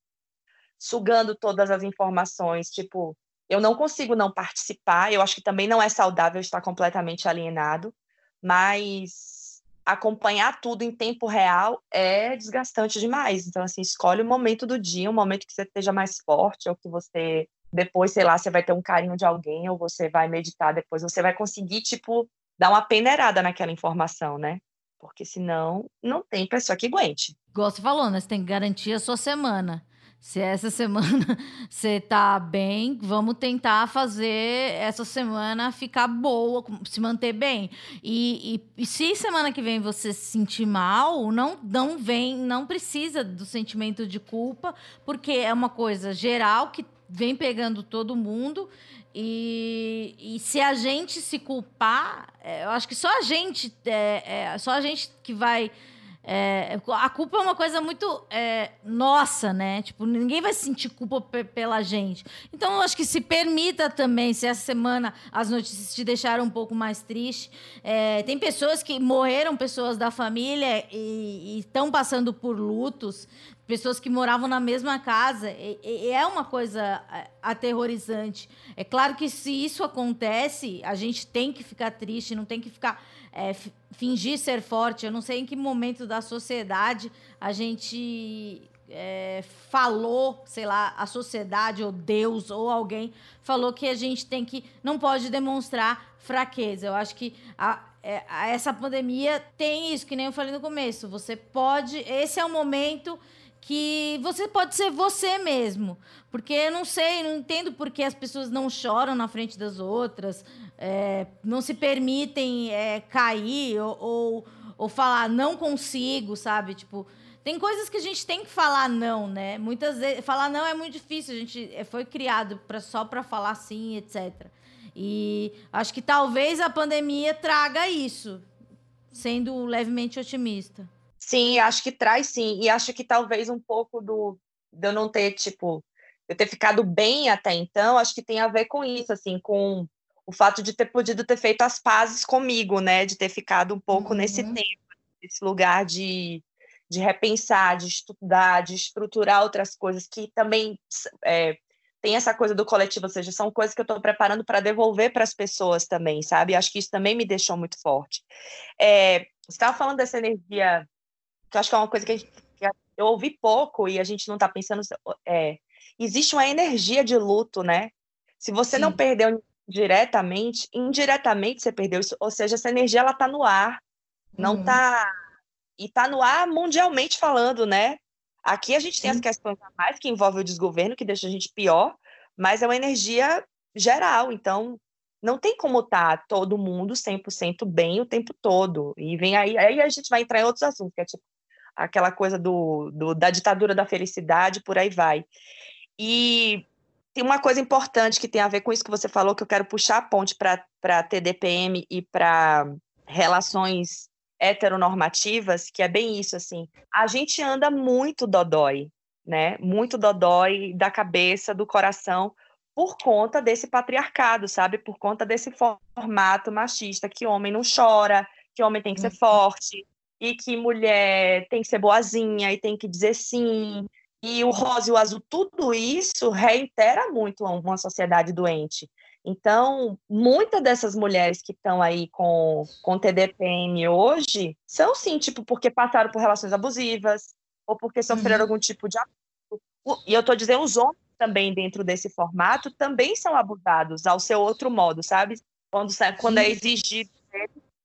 sugando todas as informações. Tipo, eu não consigo não participar, eu acho que também não é saudável estar completamente alienado, mas acompanhar tudo em tempo real é desgastante demais. Então, assim, escolhe o momento do dia, um momento que você esteja mais forte, ou que você depois, sei lá, você vai ter um carinho de alguém ou você vai meditar depois, você vai conseguir, tipo, dar uma peneirada naquela informação, né? Porque senão não tem pessoa que aguente. Gosto falou, né? Você tem que garantir a sua semana. Se essa semana você tá bem, vamos tentar fazer essa semana ficar boa, se manter bem. E, e, e, se semana que vem você se sentir mal, não, não vem, não precisa do sentimento de culpa, porque é uma coisa geral que vem pegando todo mundo. E, e se a gente se culpar, é, eu acho que só a gente, é, é, só a gente que vai. É, a culpa é uma coisa muito é, nossa, né? Tipo, ninguém vai sentir culpa pela gente. Então, eu acho que se permita também, se essa semana as notícias te deixaram um pouco mais triste. É, tem pessoas que morreram, pessoas da família, e estão passando por lutos pessoas que moravam na mesma casa. E, e é uma coisa é, aterrorizante. É claro que se isso acontece, a gente tem que ficar triste, não tem que ficar é, fingir ser forte. Eu não sei em que momento da sociedade a gente é, falou, sei lá, a sociedade ou Deus ou alguém falou que a gente tem que não pode demonstrar fraqueza. Eu acho que a, é, a, essa pandemia tem isso, que nem eu falei no começo. Você pode, esse é o momento que você pode ser você mesmo. Porque eu não sei, não entendo por que as pessoas não choram na frente das outras, é, não se permitem é, cair ou, ou, ou, falar não consigo, sabe? Tipo, tem coisas que a gente tem que falar não, né? Muitas vezes, falar não é muito difícil, a gente é, foi criado pra, só para falar sim, etc. E acho que talvez a pandemia traga isso sendo levemente otimista. Sim, acho que traz sim. E acho que talvez um pouco do de eu não ter, tipo, eu ter ficado bem até então, acho que tem a ver com isso, assim, com o fato de ter podido ter feito as pazes comigo, né? De ter ficado um pouco uhum. nesse tempo, nesse lugar de, de repensar, de estudar, de estruturar outras coisas que também é, tem essa coisa do coletivo, ou seja, são coisas que eu estou preparando para devolver para as pessoas também, sabe? Acho que isso também me deixou muito forte. É, você estava falando dessa energia, que eu acho que é uma coisa que, gente, que eu ouvi pouco e a gente não está pensando. É, existe uma energia de luto, né? Se você Sim. não perdeu diretamente, indiretamente você perdeu isso, ou seja, essa energia ela tá no ar, não uhum. tá e tá no ar mundialmente falando, né? Aqui a gente tem Sim. as questões a mais que envolvem o desgoverno, que deixa a gente pior, mas é uma energia geral, então não tem como estar tá todo mundo 100% bem o tempo todo. E vem aí, aí a gente vai entrar em outros assuntos, que é tipo aquela coisa do, do da ditadura da felicidade, por aí vai. E tem uma coisa importante que tem a ver com isso que você falou, que eu quero puxar a ponte para TDPM e para relações heteronormativas, que é bem isso, assim. A gente anda muito dodói, né? Muito dodói da cabeça, do coração, por conta desse patriarcado, sabe? Por conta desse formato machista, que homem não chora, que homem tem que ser uhum. forte, e que mulher tem que ser boazinha e tem que dizer sim, e o rosa e o azul, tudo isso reitera muito uma sociedade doente. Então, muitas dessas mulheres que estão aí com, com TDPM hoje são sim, tipo, porque passaram por relações abusivas, ou porque sofreram uhum. algum tipo de abuso. E eu estou dizendo, os homens também, dentro desse formato, também são abusados ao seu outro modo, sabe? Quando, quando é exigido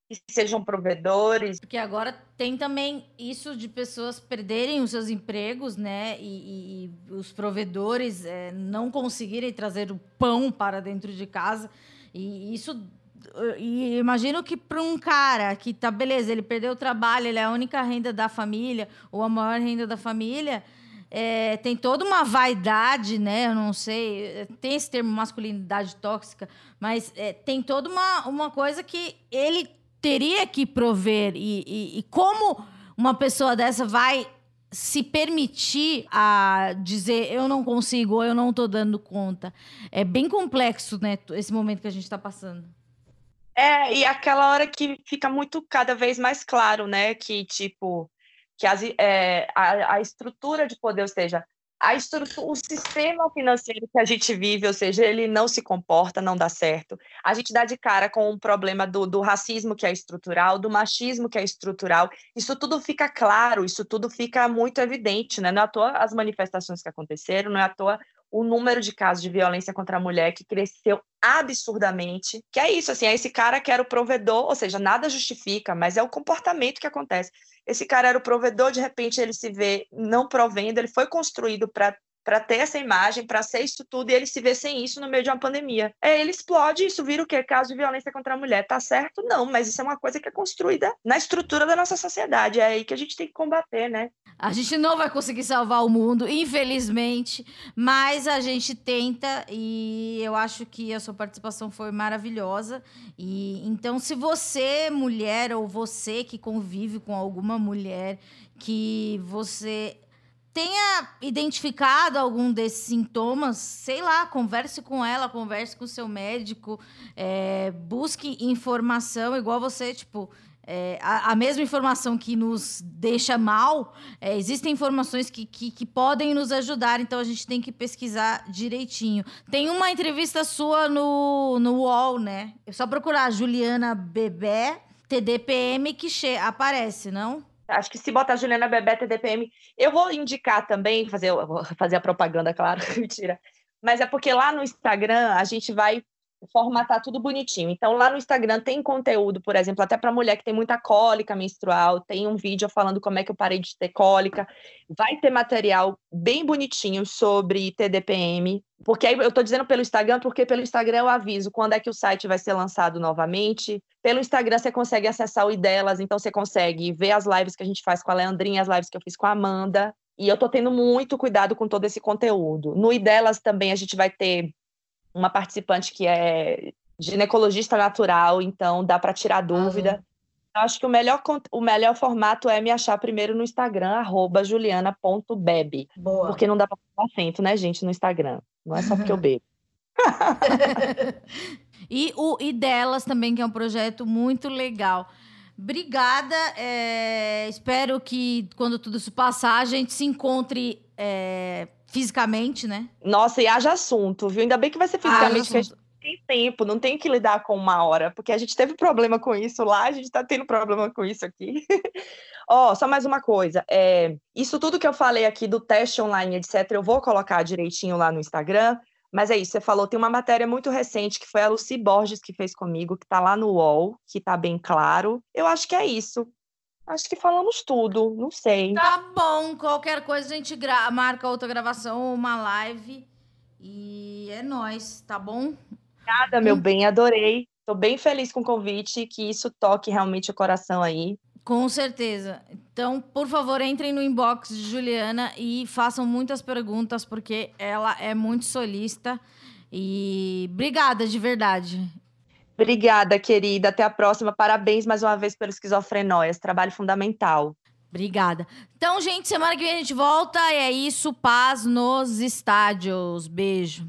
que sejam provedores. Porque agora tem também isso de pessoas perderem os seus empregos, né? E, e, e os provedores é, não conseguirem trazer o pão para dentro de casa. E isso. E imagino que para um cara que tá beleza, ele perdeu o trabalho, ele é a única renda da família, ou a maior renda da família. É, tem toda uma vaidade, né? Eu não sei, tem esse termo masculinidade tóxica, mas é, tem toda uma, uma coisa que ele teria que prover e, e, e como uma pessoa dessa vai se permitir a dizer eu não consigo eu não estou dando conta. É bem complexo, né, esse momento que a gente está passando. É, e aquela hora que fica muito cada vez mais claro, né, que tipo que as, é, a, a estrutura de poder, ou seja, a estrutura, o sistema financeiro que a gente vive, ou seja, ele não se comporta, não dá certo. A gente dá de cara com o problema do, do racismo que é estrutural, do machismo que é estrutural. Isso tudo fica claro, isso tudo fica muito evidente, né? Não é à toa as manifestações que aconteceram, não é à toa o número de casos de violência contra a mulher que cresceu absurdamente. Que é isso, assim, é esse cara que era o provedor, ou seja, nada justifica, mas é o comportamento que acontece. Esse cara era o provedor, de repente ele se vê não provendo, ele foi construído para para ter essa imagem, para ser isso tudo, e ele se vê sem isso no meio de uma pandemia. É, ele explode, isso vira o quê? Caso de violência contra a mulher. Tá certo? Não, mas isso é uma coisa que é construída na estrutura da nossa sociedade. É aí que a gente tem que combater, né? A gente não vai conseguir salvar o mundo, infelizmente, mas a gente tenta e eu acho que a sua participação foi maravilhosa. E então, se você, mulher, ou você que convive com alguma mulher, que você tenha identificado algum desses sintomas, sei lá, converse com ela, converse com o seu médico, é, busque informação, igual você, tipo, é, a, a, mesma informação que nos deixa mal, é, existem informações que, que, que, podem nos ajudar, então a gente tem que pesquisar direitinho. Tem uma entrevista sua no, no UOL, né? É só procurar Juliana Bebé, TDPM, que aparece, não? Acho que se botar Juliana Bebé TDPM, eu vou indicar também, fazer, fazer a propaganda, claro, mentira. Mas é porque lá no Instagram a gente vai formatar tudo bonitinho. Então, lá no Instagram tem conteúdo, por exemplo, até para mulher que tem muita cólica menstrual, tem um vídeo falando como é que eu parei de ter cólica. Vai ter material bem bonitinho sobre TDPM, porque aí eu estou dizendo pelo Instagram, porque pelo Instagram eu aviso quando é que o site vai ser lançado novamente. Pelo Instagram você consegue acessar o delas, então você consegue ver as lives que a gente faz com a Leandrinha, as lives que eu fiz com a Amanda. E eu estou tendo muito cuidado com todo esse conteúdo. No delas também a gente vai ter uma participante que é ginecologista natural, então dá para tirar dúvida. Eu acho que o melhor, o melhor formato é me achar primeiro no Instagram, arroba juliana.bebe. Porque não dá pra pôr acento, né, gente, no Instagram. Não é só porque eu bebo. e o e delas também, que é um projeto muito legal. Obrigada. É, espero que quando tudo isso passar, a gente se encontre é, fisicamente, né? Nossa, e haja assunto, viu? Ainda bem que vai ser fisicamente, ah, tem tempo, não tem que lidar com uma hora, porque a gente teve problema com isso lá, a gente está tendo problema com isso aqui. Ó, oh, só mais uma coisa, é, isso tudo que eu falei aqui do teste online, etc., eu vou colocar direitinho lá no Instagram, mas é isso, você falou, tem uma matéria muito recente que foi a Lucy Borges que fez comigo, que está lá no UOL, que está bem claro. Eu acho que é isso. Acho que falamos tudo, não sei. Tá bom, qualquer coisa a gente marca outra gravação, uma live. E é nós, tá bom? Obrigada, meu hum. bem, adorei. Estou bem feliz com o convite, que isso toque realmente o coração aí. Com certeza. Então, por favor, entrem no inbox de Juliana e façam muitas perguntas, porque ela é muito solista. E obrigada, de verdade. Obrigada, querida. Até a próxima. Parabéns mais uma vez pelo Esquizofrenóias. Trabalho fundamental. Obrigada. Então, gente, semana que vem a gente volta. E é isso. Paz nos estádios. Beijo.